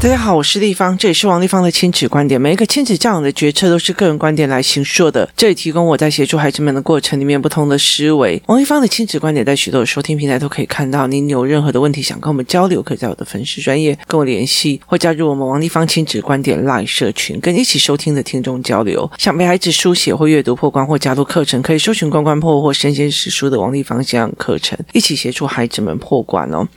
大家好，我是丽芳，这里是王立芳的亲子观点。每一个亲子教养的决策都是个人观点来形塑的，这里提供我在协助孩子们的过程里面不同的思维。王立芳的亲子观点在许多收听平台都可以看到。您有任何的问题想跟我们交流，可以在我的粉丝专业跟我联系，或加入我们王立芳亲子观点 LINE 社群，跟一起收听的听众交流。想陪孩子书写或阅读破关，或加入课程，可以搜寻关关破或神仙识书的王立芳教养课程，一起协助孩子们破关哦。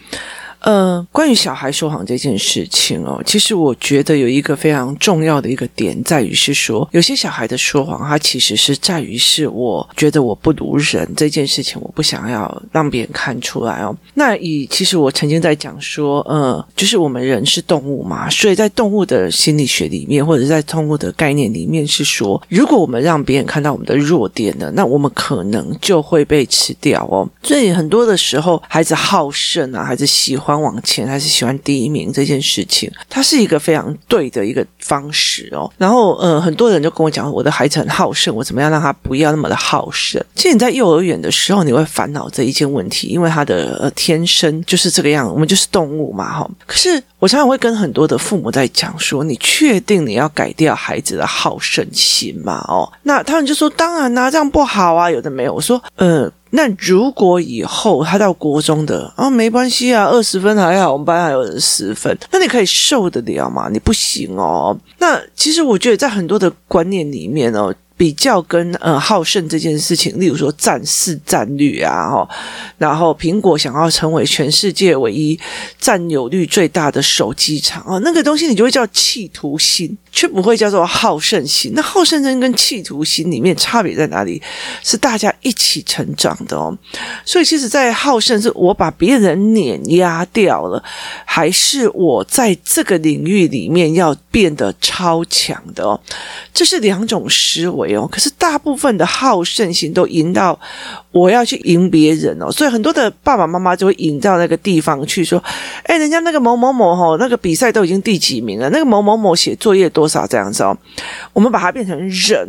呃，关于小孩说谎这件事情哦，其实我觉得有一个非常重要的一个点在于是说，有些小孩的说谎，他其实是在于是我觉得我不如人这件事情，我不想要让别人看出来哦。那以其实我曾经在讲说，呃，就是我们人是动物嘛，所以在动物的心理学里面，或者在动物的概念里面是说，如果我们让别人看到我们的弱点呢，那我们可能就会被吃掉哦。所以很多的时候，孩子好胜啊，孩子喜欢。往前还是喜欢第一名这件事情，它是一个非常对的一个方式哦。然后呃，很多人就跟我讲，我的孩子很好胜，我怎么样让他不要那么的好胜？其实你在幼儿园的时候，你会烦恼这一件问题，因为他的呃天生就是这个样，我们就是动物嘛，哈。可是我常常会跟很多的父母在讲说，你确定你要改掉孩子的好胜心吗？哦，那他们就说，当然啦，这样不好啊，有的没有。我说，呃。那如果以后他到国中的啊，没关系啊，二十分还好，我们班还有人十分，那你可以受得了吗？你不行哦。那其实我觉得在很多的观念里面哦。比较跟呃好胜这件事情，例如说占市占率啊，哈，然后苹果想要成为全世界唯一占有率最大的手机厂啊，那个东西你就会叫企图心，却不会叫做好胜心。那好胜心跟企图心里面差别在哪里？是大家一起成长的哦。所以其实，在好胜是我把别人碾压掉了，还是我在这个领域里面要变得超强的哦？这是两种思维。可是大部分的好胜心都赢到我要去赢别人哦，所以很多的爸爸妈妈就会赢到那个地方去说，哎，人家那个某某某吼，那个比赛都已经第几名了，那个某某某写作业多少这样子哦，我们把它变成人，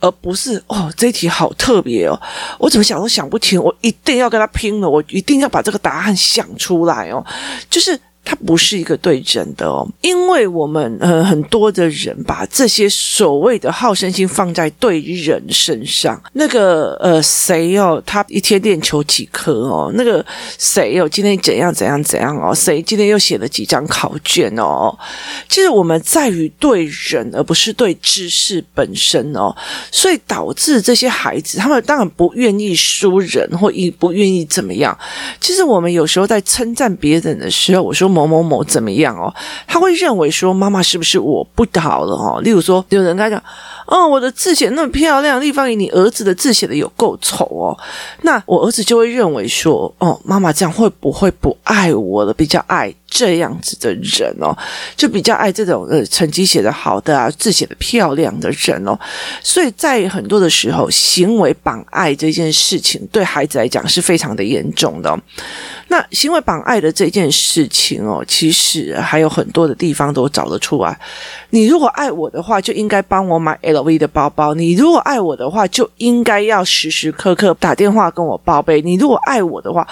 而不是哦，这题好特别哦，我怎么想都想不清，我一定要跟他拼了，我一定要把这个答案想出来哦，就是。它不是一个对人的哦，因为我们呃很多的人把这些所谓的好胜心放在对人身上，那个呃谁哦，他一天练球几颗哦，那个谁哦，今天怎样怎样怎样哦，谁今天又写了几张考卷哦，其实我们在于对人，而不是对知识本身哦，所以导致这些孩子他们当然不愿意输人，或一不愿意怎么样。其实我们有时候在称赞别人的时候，我说。某某某怎么样哦？他会认为说，妈妈是不是我不好了哦？例如说，有人跟他讲，哦，我的字写那么漂亮，立方以，你儿子的字写的有够丑哦。那我儿子就会认为说，哦，妈妈这样会不会不爱我了？比较爱。这样子的人哦，就比较爱这种呃成绩写得好的啊，字写得漂亮的人哦，所以在很多的时候，行为绑爱这件事情对孩子来讲是非常的严重的。那行为绑爱的这件事情哦，其实还有很多的地方都找得出来。你如果爱我的话，就应该帮我买 LV 的包包；你如果爱我的话，就应该要时时刻刻打电话跟我报备。你如果爱我的话，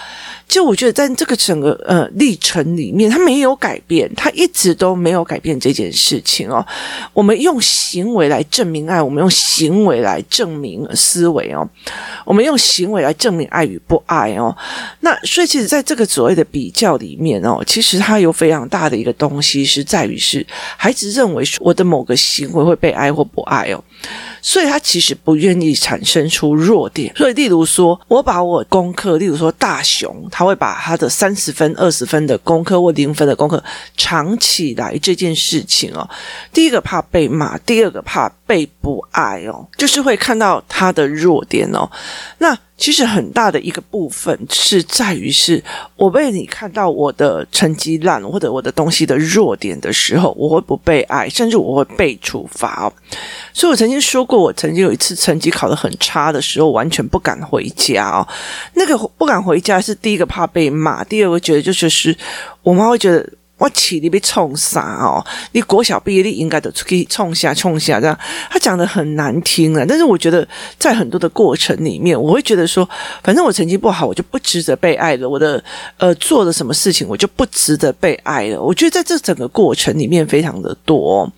就我觉得在这个整个呃历程里面。他没有改变，他一直都没有改变这件事情哦。我们用行为来证明爱，我们用行为来证明思维哦。我们用行为来证明爱与不爱哦。那所以，其实在这个所谓的比较里面哦，其实它有非常大的一个东西是在于是孩子认为我的某个行为会被爱或不爱哦。所以他其实不愿意产生出弱点。所以，例如说，我把我功课，例如说大雄，他会把他的三十分、二十分的功课或零分的功课藏起来。这件事情哦，第一个怕被骂，第二个怕被不爱哦，就是会看到他的弱点哦。那。其实很大的一个部分是在于，是我被你看到我的成绩烂或者我的东西的弱点的时候，我会不被爱，甚至我会被处罚哦。所以我曾经说过，我曾经有一次成绩考得很差的时候，完全不敢回家哦。那个不敢回家是第一个怕被骂，第二个觉得就是是我妈会觉得。我起你被冲啥哦？你国小毕业，你应该都出去冲下冲下这样。他讲的很难听啊，但是我觉得在很多的过程里面，我会觉得说，反正我成绩不好，我就不值得被爱了。我的呃做的什么事情，我就不值得被爱了。我觉得在这整个过程里面非常的多。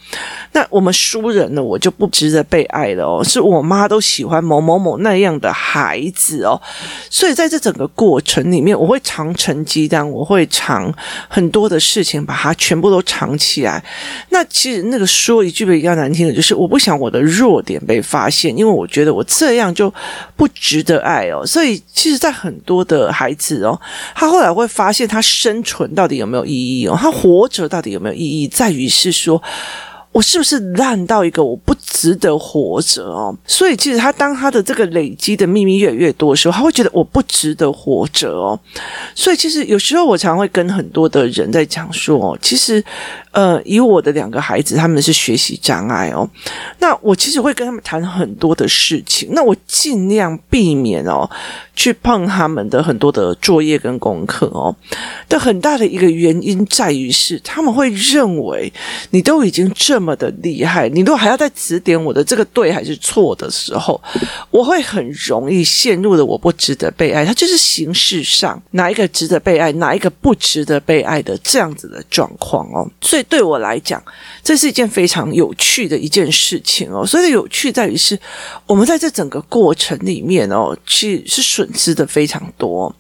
那我们输人了，我就不值得被爱了哦。是我妈都喜欢某某某那样的孩子哦，所以在这整个过程里面，我会藏成绩单，我会藏很多的事情。把它全部都藏起来。那其实那个说一句比较难听的，就是我不想我的弱点被发现，因为我觉得我这样就不值得爱哦。所以，其实，在很多的孩子哦，他后来会发现，他生存到底有没有意义哦？他活着到底有没有意义？在于是说。我是不是烂到一个我不值得活着哦？所以其实他当他的这个累积的秘密越来越多的时候，他会觉得我不值得活着哦。所以其实有时候我常会跟很多的人在讲说，其实呃，以我的两个孩子他们是学习障碍哦，那我其实会跟他们谈很多的事情，那我尽量避免哦。去碰他们的很多的作业跟功课哦，但很大的一个原因在于是他们会认为你都已经这么的厉害，你如果还要再指点我的这个对还是错的时候，我会很容易陷入了我不值得被爱，它就是形式上哪一个值得被爱，哪一个不值得被爱的这样子的状况哦。所以对我来讲，这是一件非常有趣的一件事情哦。所以有趣在于是我们在这整个过程里面哦，去是损失的非常多，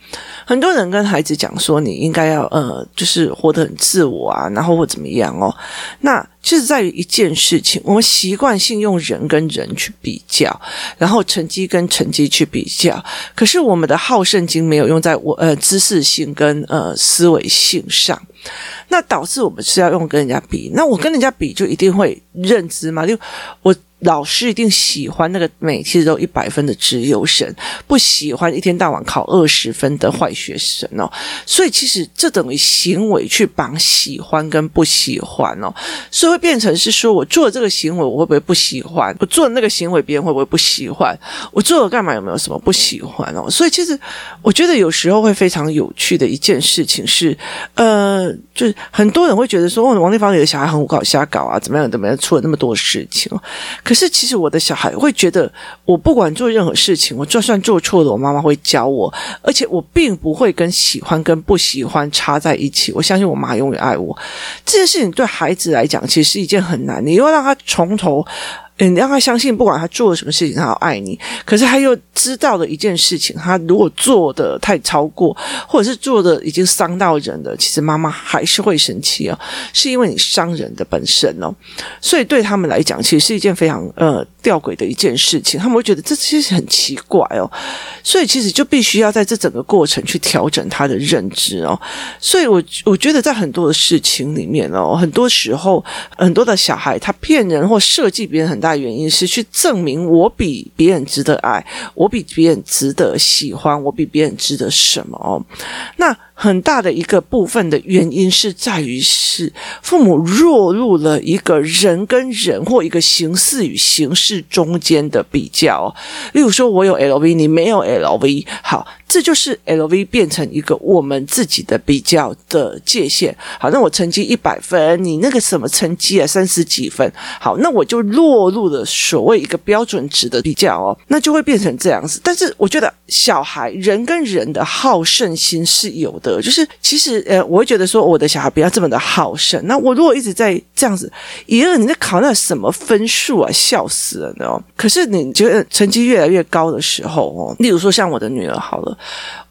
很多人跟孩子讲说，你应该要呃，就是活得很自我啊，然后或怎么样哦。那就是在于一件事情，我们习惯性用人跟人去比较，然后成绩跟成绩去比较，可是我们的好胜心没有用在我呃知识性跟呃思维性上，那导致我们是要用跟人家比，那我跟人家比就一定会认知嘛，就我。老师一定喜欢那个每次都一百分的资优生，不喜欢一天到晚考二十分的坏学生哦。所以其实这等于行为去绑喜欢跟不喜欢哦，所以会变成是说我做这个行为，我会不会不喜欢？我做那个行为，别人会不会不喜欢？我做了干嘛？有没有什么不喜欢哦？所以其实我觉得有时候会非常有趣的一件事情是，呃，就是很多人会觉得说，哦，王立芳有的小孩很胡搞瞎搞啊，怎么样怎么样，出了那么多事情。可是，其实我的小孩会觉得，我不管做任何事情，我就算做错了，我妈妈会教我，而且我并不会跟喜欢跟不喜欢插在一起。我相信我妈永远爱我。这件事情对孩子来讲，其实是一件很难，你又要让他从头。你让他相信，不管他做了什么事情，他要爱你。可是他又知道的一件事情，他如果做的太超过，或者是做的已经伤到人了，其实妈妈还是会生气哦，是因为你伤人的本身哦。所以对他们来讲，其实是一件非常呃吊诡的一件事情。他们会觉得这其实很奇怪哦。所以其实就必须要在这整个过程去调整他的认知哦。所以我我觉得在很多的事情里面哦，很多时候很多的小孩他骗人或设计别人很大。原因是去证明我比别人值得爱，我比别人值得喜欢，我比别人值得什么哦？那。很大的一个部分的原因是在于是父母落入了一个人跟人或一个形式与形式中间的比较。例如说，我有 LV，你没有 LV，好，这就是 LV 变成一个我们自己的比较的界限。好，那我成绩一百分，你那个什么成绩啊，三十几分，好，那我就落入了所谓一个标准值的比较哦，那就会变成这样子。但是我觉得小孩人跟人的好胜心是有的。就是其实呃，我会觉得说我的小孩不要这么的好胜。那我如果一直在这样子，爷爷你在考那什么分数啊？笑死了呢！可是你觉得成绩越来越高的时候哦，例如说像我的女儿好了，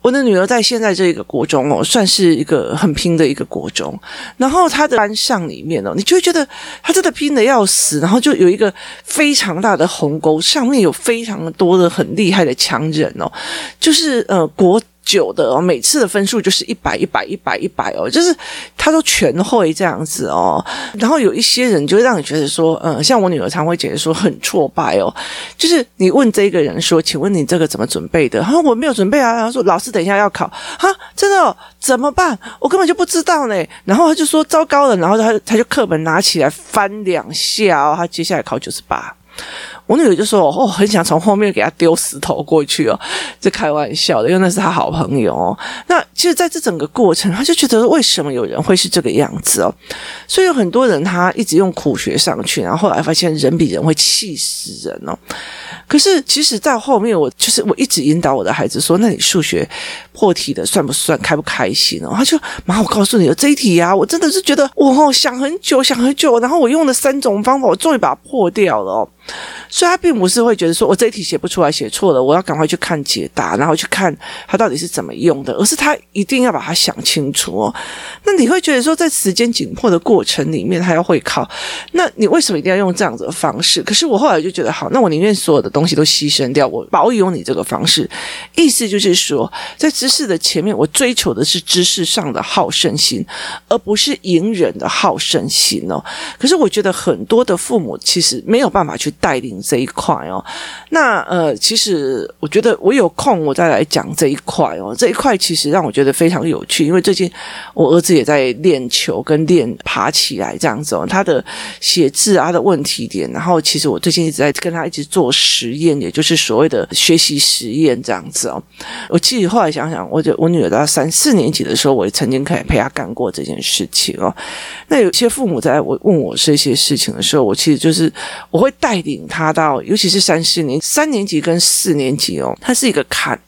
我的女儿在现在这个国中哦，算是一个很拼的一个国中。然后她的班上里面哦，你就会觉得她真的拼的要死，然后就有一个非常大的鸿沟，上面有非常多的很厉害的强人哦，就是呃国。九的哦，每次的分数就是一百一百一百一百哦，就是他都全会这样子哦。然后有一些人就会让你觉得说，嗯，像我女儿常会觉得说很挫败哦。就是你问这个人说，请问你这个怎么准备的？他说我没有准备啊。他说老师等一下要考哈，真的，怎么办？我根本就不知道呢。然后他就说糟糕了，然后他他就课本拿起来翻两下哦，他接下来考九十八。我女儿就说：“哦，很想从后面给他丢石头过去哦。”这开玩笑的，因为那是他好朋友哦。那其实，在这整个过程，他就觉得为什么有人会是这个样子哦？所以有很多人他一直用苦学上去，然后后来发现人比人会气死人哦。可是，其实到后面，我就是我一直引导我的孩子说：“那你数学破题的算不算？开不开心哦？”他就妈，我告诉你，这一题啊，我真的是觉得我想很久，想很久，然后我用了三种方法，我终于把它破掉了哦。所以他并不是会觉得说我这一题写不出来，写错了，我要赶快去看解答，然后去看他到底是怎么用的，而是他一定要把它想清楚哦。那你会觉得说，在时间紧迫的过程里面，他要会考，那你为什么一定要用这样子的方式？可是我后来就觉得，好，那我宁愿所有的东西都牺牲掉，我保有你这个方式。意思就是说，在知识的前面，我追求的是知识上的好胜心，而不是隐忍的好胜心哦。可是我觉得很多的父母其实没有办法去。带领这一块哦，那呃，其实我觉得我有空我再来讲这一块哦。这一块其实让我觉得非常有趣，因为最近我儿子也在练球跟练爬起来这样子哦。他的写字啊的问题点，然后其实我最近一直在跟他一直做实验，也就是所谓的学习实验这样子哦。我记得后来想想，我就我女儿到三四年级的时候，我也曾经可以陪她干过这件事情哦。那有些父母在我问我这些事情的时候，我其实就是我会带。领他到，尤其是三四年三年级跟四年级哦，它是一个坎。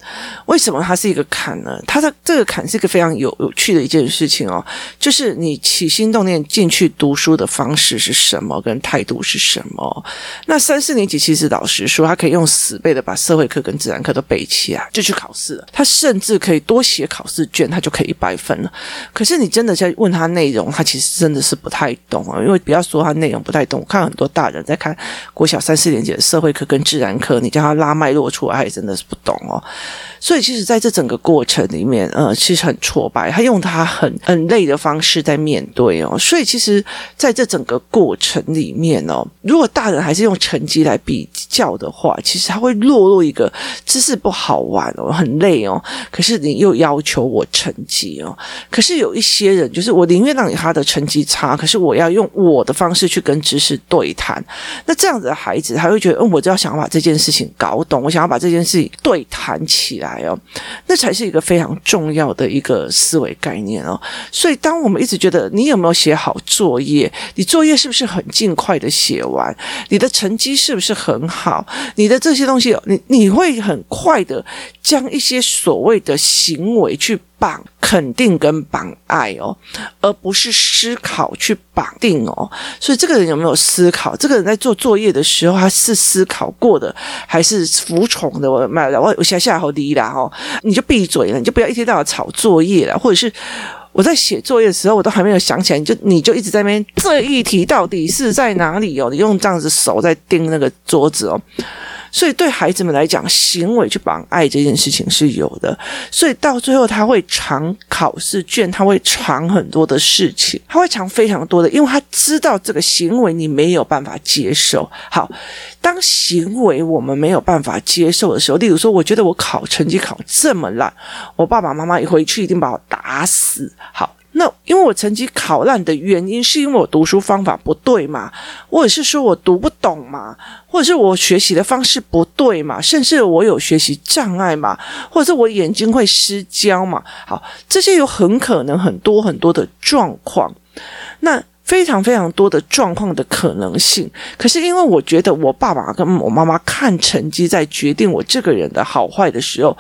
为什么它是一个坎呢？它的这个坎是一个非常有有趣的一件事情哦，就是你起心动念进去读书的方式是什么，跟态度是什么。那三四年级其实老实说，他可以用死背的把社会课跟自然课都背起来，就去考试了。他甚至可以多写考试卷，他就可以一百分了。可是你真的在问他内容，他其实真的是不太懂啊。因为不要说他内容不太懂，我看很多大人在看。我小三四年级的社会课跟自然课，你叫他拉脉络出来，他也真的是不懂哦。所以，其实在这整个过程里面，呃，其实很挫败。他用他很很累的方式在面对哦。所以，其实在这整个过程里面哦，如果大人还是用成绩来比较的话，其实他会落入一个知识不好玩哦，很累哦。可是你又要求我成绩哦。可是有一些人，就是我宁愿让你他的成绩差，可是我要用我的方式去跟知识对谈。那这样子孩子，他会觉得，嗯，我就要想把这件事情搞懂，我想要把这件事情对谈起来。哦，那才是一个非常重要的一个思维概念哦。所以，当我们一直觉得你有没有写好作业，你作业是不是很尽快的写完，你的成绩是不是很好，你的这些东西，你你会很快的将一些所谓的行为去绑肯定跟绑爱哦，而不是思考去绑定哦。所以这个人有没有思考？这个人在做作业的时候，他是思考过的，还是服从的？我妈，我我下下好低啦哦，你就闭嘴了，你就不要一天到晚吵作业了。或者是我在写作业的时候，我都还没有想起来，你就你就一直在那边这一题到底是在哪里哦？你用这样子手在盯那个桌子哦。所以对孩子们来讲，行为去绑爱这件事情是有的。所以到最后，他会藏考试卷，他会藏很多的事情，他会藏非常多的，因为他知道这个行为你没有办法接受。好，当行为我们没有办法接受的时候，例如说，我觉得我考成绩考这么烂，我爸爸妈妈一回去一定把我打死。好。那因为我成绩考烂的原因，是因为我读书方法不对嘛，或者是说我读不懂嘛，或者是我学习的方式不对嘛，甚至我有学习障碍嘛，或者是我眼睛会失焦嘛。好，这些有很可能很多很多的状况，那非常非常多的状况的可能性。可是因为我觉得我爸爸跟我妈妈看成绩在决定我这个人的好坏的时候。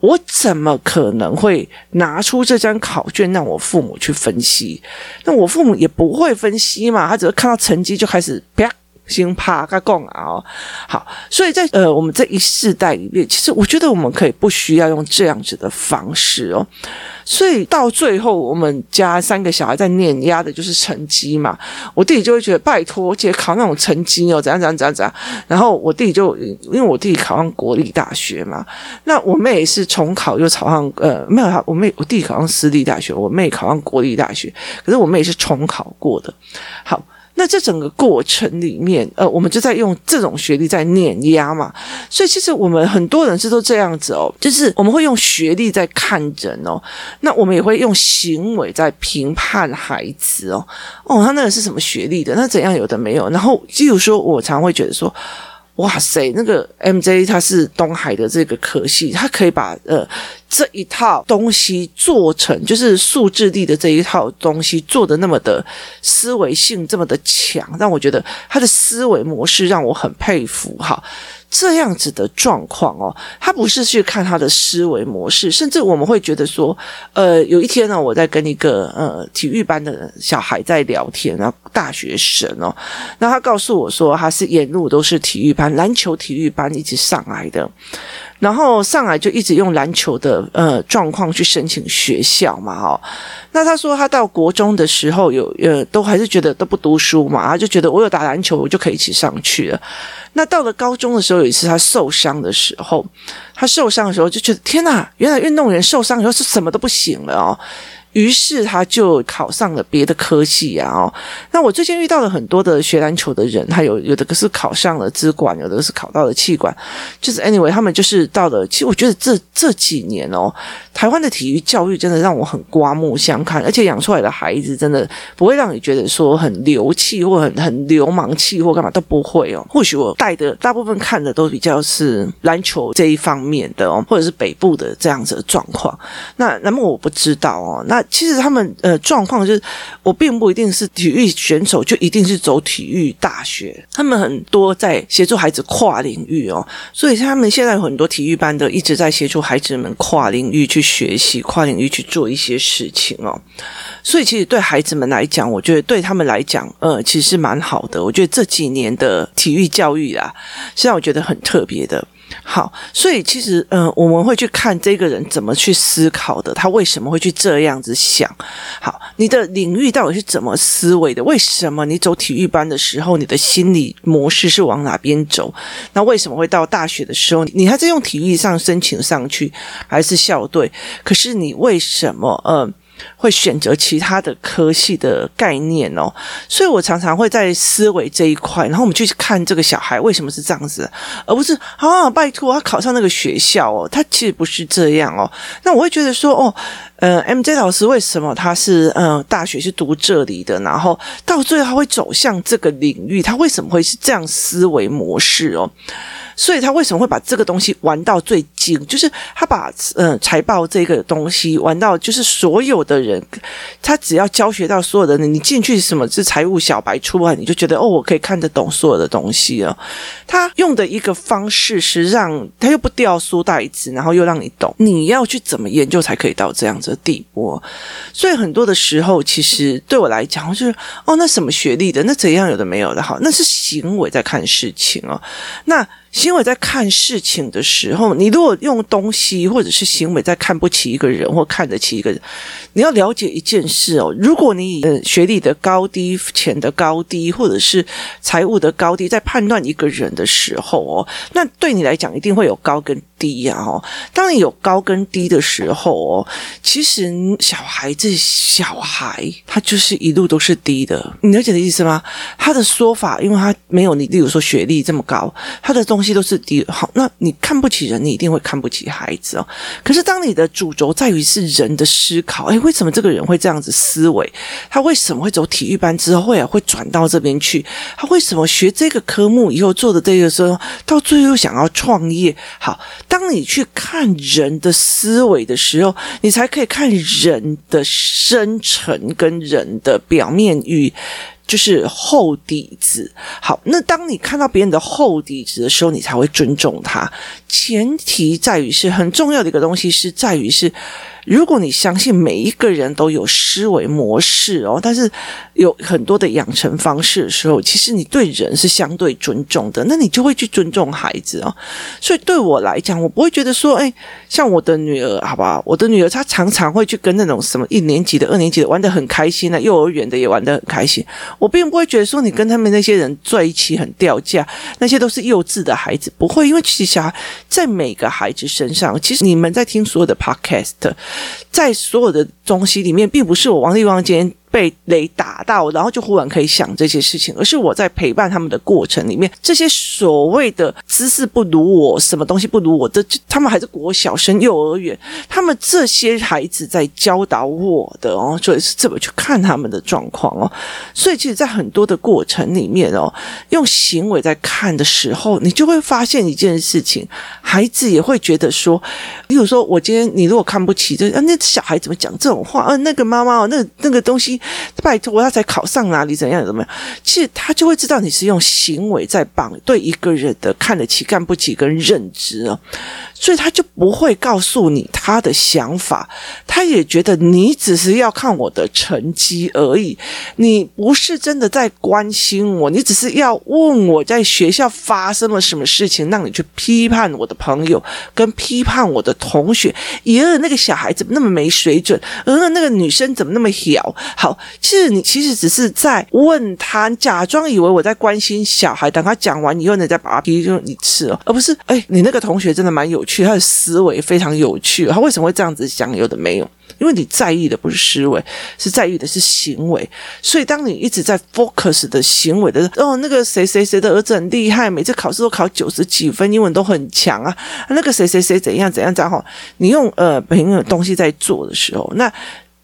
我怎么可能会拿出这张考卷让我父母去分析？那我父母也不会分析嘛，他只是看到成绩就开始啪，心啪，个讲啊。好，所以在呃我们这一世代里面，其实我觉得我们可以不需要用这样子的方式哦。所以到最后，我们家三个小孩在碾压的就是成绩嘛。我弟弟就会觉得拜托，我姐考那种成绩哦，怎样怎样怎样怎样。然后我弟弟就因为我弟弟考上国立大学嘛，那我妹也是重考又考上呃没有他，我妹我弟弟考上私立大学，我妹考上国立大学，可是我妹也是重考过的。好。那这整个过程里面，呃，我们就在用这种学历在碾压嘛，所以其实我们很多人是都这样子哦，就是我们会用学历在看人哦，那我们也会用行为在评判孩子哦，哦，他那个是什么学历的？那怎样有的没有？然后，例如说，我常会觉得说。哇塞，那个 MJ 他是东海的这个可惜，他可以把呃这一套东西做成，就是数智力的这一套东西做的那么的思维性这么的强，让我觉得他的思维模式让我很佩服哈。这样子的状况哦，他不是去看他的思维模式，甚至我们会觉得说，呃，有一天呢，我在跟一个呃体育班的小孩在聊天，然后大学生哦，那他告诉我说，他是沿路都是体育班，篮球体育班一直上来的。然后上来就一直用篮球的呃状况去申请学校嘛，哦，那他说他到国中的时候有呃都还是觉得都不读书嘛，他就觉得我有打篮球我就可以一起上去了。那到了高中的时候，有一次他受伤的时候，他受伤的时候就觉得天哪，原来运动员受伤以后是什么都不行了哦。于是他就考上了别的科系啊！哦，那我最近遇到了很多的学篮球的人，他有有的个是考上了资管，有的是考到了气管，就是 anyway，他们就是到了。其实我觉得这这几年哦，台湾的体育教育真的让我很刮目相看，而且养出来的孩子真的不会让你觉得说很流气或很很流氓气或干嘛都不会哦。或许我带的大部分看的都比较是篮球这一方面的哦，或者是北部的这样子的状况。那那么我不知道哦，那。其实他们呃状况就是，我并不一定是体育选手，就一定是走体育大学。他们很多在协助孩子跨领域哦，所以他们现在很多体育班的一直在协助孩子们跨领域去学习，跨领域去做一些事情哦。所以其实对孩子们来讲，我觉得对他们来讲，呃，其实蛮好的。我觉得这几年的体育教育啊，是让我觉得很特别的。好，所以其实，嗯、我们会去看这个人怎么去思考的，他为什么会去这样子想。好，你的领域到底是怎么思维的？为什么你走体育班的时候，你的心理模式是往哪边走？那为什么会到大学的时候，你还在用体育上申请上去，还是校队？可是你为什么，嗯、呃？会选择其他的科系的概念哦，所以我常常会在思维这一块，然后我们去看这个小孩为什么是这样子，而不是啊，拜托他考上那个学校哦，他其实不是这样哦。那我会觉得说，哦，呃，MJ 老师为什么他是、呃、大学是读这里的，然后到最后他会走向这个领域，他为什么会是这样思维模式哦？所以他为什么会把这个东西玩到最精？就是他把嗯财报这个东西玩到，就是所有的人，他只要教学到所有的人，你进去什么是财务小白出来，你就觉得哦，我可以看得懂所有的东西了。他用的一个方式是让他又不掉书袋子，然后又让你懂，你要去怎么研究才可以到这样子的地步。所以很多的时候，其实对我来讲，就是哦，那什么学历的，那怎样有的没有的，好，那是行为在看事情哦，那。行为在看事情的时候，你如果用东西或者是行为在看不起一个人或看得起一个人，你要了解一件事哦。如果你以学历的高低、钱的高低，或者是财务的高低，在判断一个人的时候哦，那对你来讲一定会有高跟低呀哦。当你有高跟低的时候哦，其实小孩子小孩他就是一路都是低的，你了解的意思吗？他的说法，因为他没有你，例如说学历这么高，他的东西。都是低好，那你看不起人，你一定会看不起孩子哦。可是当你的主轴在于是人的思考，诶，为什么这个人会这样子思维？他为什么会走体育班之后会会转到这边去？他为什么学这个科目以后做的这个时候，到最后想要创业？好，当你去看人的思维的时候，你才可以看人的深层跟人的表面与。就是厚底子，好，那当你看到别人的厚底子的时候，你才会尊重他。前提在于是很重要的一个东西，是在于是。如果你相信每一个人都有思维模式哦，但是有很多的养成方式的时候，其实你对人是相对尊重的，那你就会去尊重孩子哦。所以对我来讲，我不会觉得说，哎，像我的女儿，好不好？我的女儿她常常会去跟那种什么一年级的、二年级的玩得很开心的，幼儿园的也玩得很开心。我并不会觉得说你跟他们那些人在一起很掉价，那些都是幼稚的孩子，不会，因为其实小孩在每个孩子身上，其实你们在听所有的 podcast。在所有的东西里面，并不是我王丽芳今天被雷打到，然后就忽然可以想这些事情，而是我在陪伴他们的过程里面，这些所谓的知识不如我，什么东西不如我的，他们还是国小升幼儿园，他们这些孩子在教导我的哦，所以是这么去看他们的状况哦。所以其实，在很多的过程里面哦，用行为在看的时候，你就会发现一件事情，孩子也会觉得说，比如说我今天你如果看不起这啊，那小孩怎么讲这种话？啊，那个妈妈哦，那那个东西，拜托他才考上哪里？怎样怎么样？其实他就会知道你是用行为在绑对一个人的看得起、看不起跟认知哦。所以他就不会告诉你他的想法，他也觉得你只是要看我的成绩而已，你不是真的在关心我，你只是要问我在学校发生了什么事情，让你去批判我的朋友跟批判我的同学，咦，那个小孩怎么那么没水准？呃，那个女生怎么那么小？好，其实你其实只是在问他，假装以为我在关心小孩，等他讲完以后，你再把他批就你吃了，而不是哎，你那个同学真的蛮有趣，他的思维非常有趣，他为什么会这样子想？有的没有，因为你在意的不是思维，是在意的是行为。所以当你一直在 focus 的行为的哦，那个谁谁谁的儿子很厉害，每次考试都考九十几分，英文都很强啊。那个谁谁谁怎样怎样这样哈，你用呃别人的东西在做的时候，那。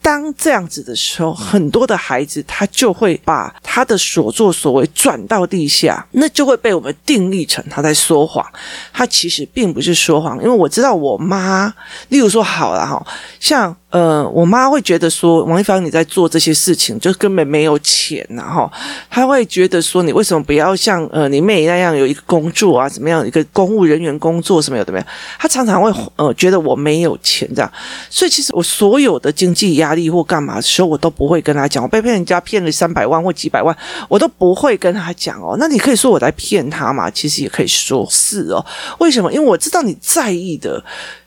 当这样子的时候，很多的孩子他就会把他的所作所为转到地下，那就会被我们定义成他在说谎。他其实并不是说谎，因为我知道我妈，例如说好了哈，像。呃，我妈会觉得说，王一芳你在做这些事情，就根本没有钱呐，哈。她会觉得说，你为什么不要像呃你妹那样有一个工作啊，怎么样一个公务人员工作什么有的没有？她常常会呃觉得我没有钱这样，所以其实我所有的经济压或干嘛的时候，我都不会跟他讲。我被骗人家骗了三百万或几百万，我都不会跟他讲哦。那你可以说我在骗他嘛？其实也可以说是哦。为什么？因为我知道你在意的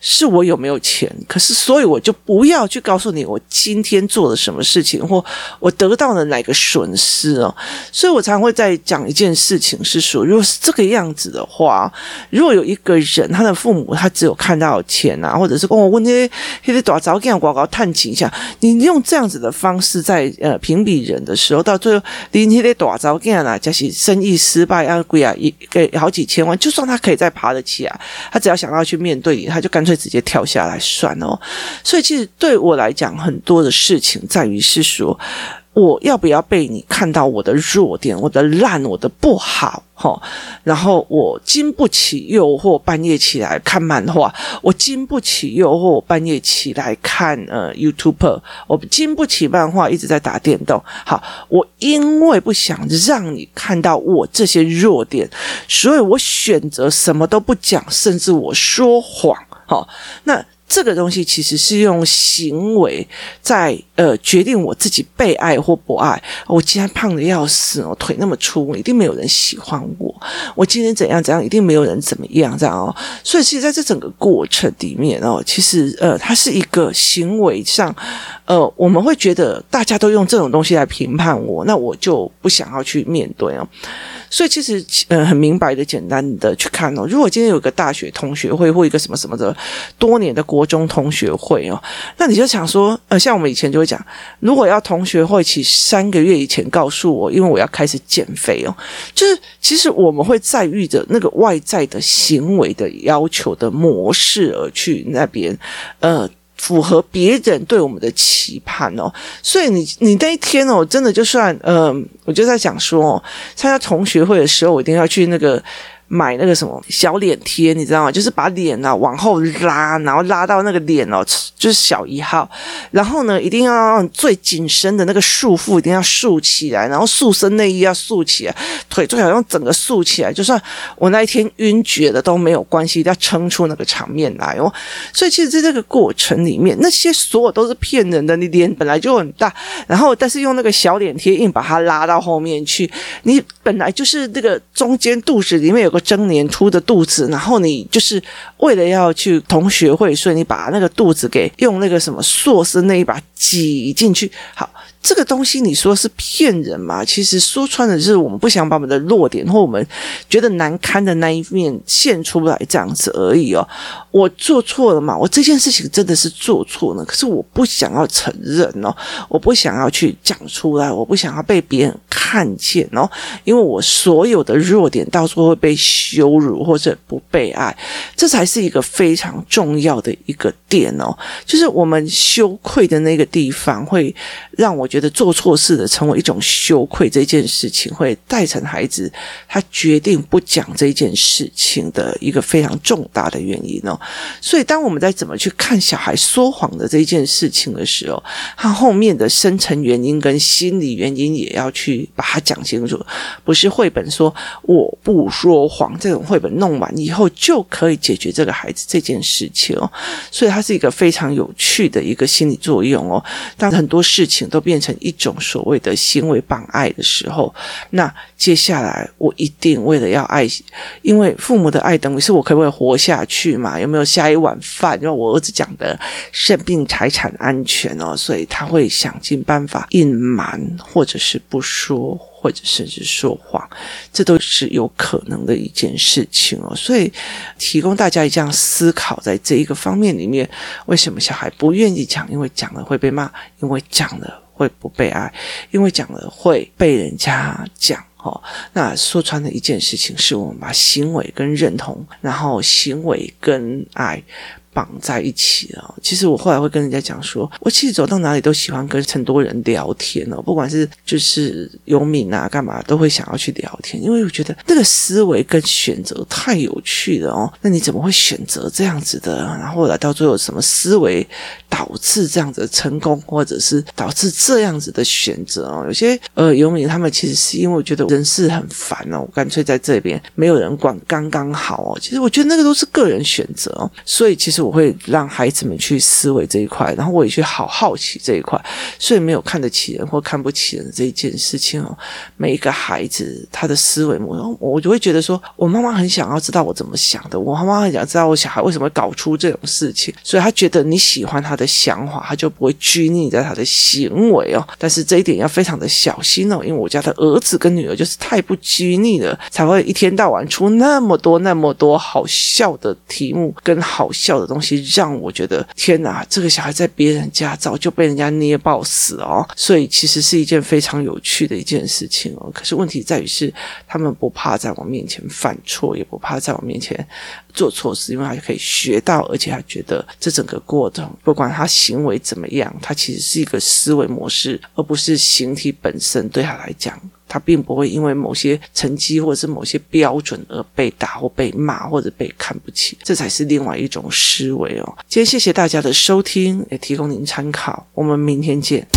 是我有没有钱，可是所以我就不要。去告诉你我今天做了什么事情，或我得到了哪个损失哦，所以我常会在讲一件事情，是说，如果是这个样子的话，如果有一个人他的父母他只有看到钱啊，或者是跟我问那些那些多少这样广告探亲一下，你用这样子的方式在呃评比人的时候，到最后你那些多少这样啊，就是生意失败啊，贵啊，一给好几千万，就算他可以再爬得起来，他只要想要去面对你，他就干脆直接跳下来算哦。所以其实。对我来讲，很多的事情在于是说，我要不要被你看到我的弱点、我的烂、我的不好，哈。然后我经不起诱惑，半夜起来看漫画；我经不起诱惑，半夜起来看呃 YouTube；我经不起漫画，一直在打电动。好，我因为不想让你看到我这些弱点，所以我选择什么都不讲，甚至我说谎。好，那。这个东西其实是用行为在呃决定我自己被爱或不爱。我今天胖的要死，我腿那么粗，一定没有人喜欢我。我今天怎样怎样，一定没有人怎么样这样哦。所以其实在这整个过程里面哦，其实呃，它是一个行为上，呃，我们会觉得大家都用这种东西来评判我，那我就不想要去面对哦。所以其实，呃，很明白的、简单的去看哦。如果今天有个大学同学会或一个什么什么的多年的国国中同学会哦，那你就想说，呃，像我们以前就会讲，如果要同学会起三个月以前告诉我，因为我要开始减肥哦，就是其实我们会在意着那个外在的行为的要求的模式而去那边，呃。符合别人对我们的期盼哦，所以你你那一天哦，真的就算嗯、呃，我就在讲说哦，参加同学会的时候，我一定要去那个。买那个什么小脸贴，你知道吗？就是把脸啊往后拉，然后拉到那个脸哦，就是小一号。然后呢，一定要最紧身的那个束缚一定要竖起来，然后塑身内衣要竖起来，腿最好用整个竖起来。就算我那一天晕厥了都没有关系，要撑出那个场面来哦。所以其实在这个过程里面，那些所有都是骗人的。你脸本来就很大，然后但是用那个小脸贴硬把它拉到后面去，你本来就是那个中间肚子里面有个争年凸的肚子，然后你就是为了要去同学会，所以你把那个肚子给用那个什么硕士那一把挤进去。好。这个东西你说是骗人吗？其实说穿了就是我们不想把我们的弱点或我们觉得难堪的那一面现出来这样子而已哦。我做错了嘛？我这件事情真的是做错了，可是我不想要承认哦，我不想要去讲出来，我不想要被别人看见哦，因为我所有的弱点到时候会被羞辱或者不被爱，这才是一个非常重要的一个点哦，就是我们羞愧的那个地方会让我觉得做错事的成为一种羞愧，这件事情会带成孩子他决定不讲这件事情的一个非常重大的原因哦。所以，当我们在怎么去看小孩说谎的这件事情的时候，他后面的深层原因跟心理原因也要去把它讲清楚。不是绘本说我不说谎这种绘本弄完以后就可以解决这个孩子这件事情哦。所以，它是一个非常有趣的一个心理作用哦。当很多事情都变成一种所谓的行为绑爱的时候，那接下来我一定为了要爱，因为父母的爱等于是我可不可以活下去嘛？有没有下一碗饭？因为我儿子讲的生病、财产安全哦，所以他会想尽办法隐瞒，或者是不说，或者甚至说谎，这都是有可能的一件事情哦。所以提供大家这样思考，在这一个方面里面，为什么小孩不愿意讲？因为讲了会被骂，因为讲了。会不被爱，因为讲了会被人家讲哦。那说穿的一件事情，是我们把行为跟认同，然后行为跟爱。绑在一起了。其实我后来会跟人家讲说，我其实走到哪里都喜欢跟很多人聊天哦，不管是就是游民啊，干嘛都会想要去聊天，因为我觉得那个思维跟选择太有趣了哦。那你怎么会选择这样子的？然后来到最后什么思维导致这样子的成功，或者是导致这样子的选择哦？有些呃游民他们其实是因为我觉得人事很烦哦，我干脆在这边没有人管，刚刚好哦。其实我觉得那个都是个人选择哦，所以其实。我会让孩子们去思维这一块，然后我也去好好奇这一块，所以没有看得起人或看不起人这一件事情哦。每一个孩子他的思维模式，我就会觉得说，我妈妈很想要知道我怎么想的，我妈妈很想知道我小孩为什么搞出这种事情，所以他觉得你喜欢他的想法，他就不会拘泥在他的行为哦。但是这一点要非常的小心哦，因为我家的儿子跟女儿就是太不拘泥了，才会一天到晚出那么多那么多好笑的题目跟好笑的东。东西让我觉得天哪，这个小孩在别人家早就被人家捏爆死哦，所以其实是一件非常有趣的一件事情哦。可是问题在于是，他们不怕在我面前犯错，也不怕在我面前做错事，因为他可以学到，而且他觉得这整个过程，不管他行为怎么样，他其实是一个思维模式，而不是形体本身对他来讲。他并不会因为某些成绩或者是某些标准而被打或被骂或者被看不起，这才是另外一种思维哦。今天谢谢大家的收听，也提供您参考。我们明天见。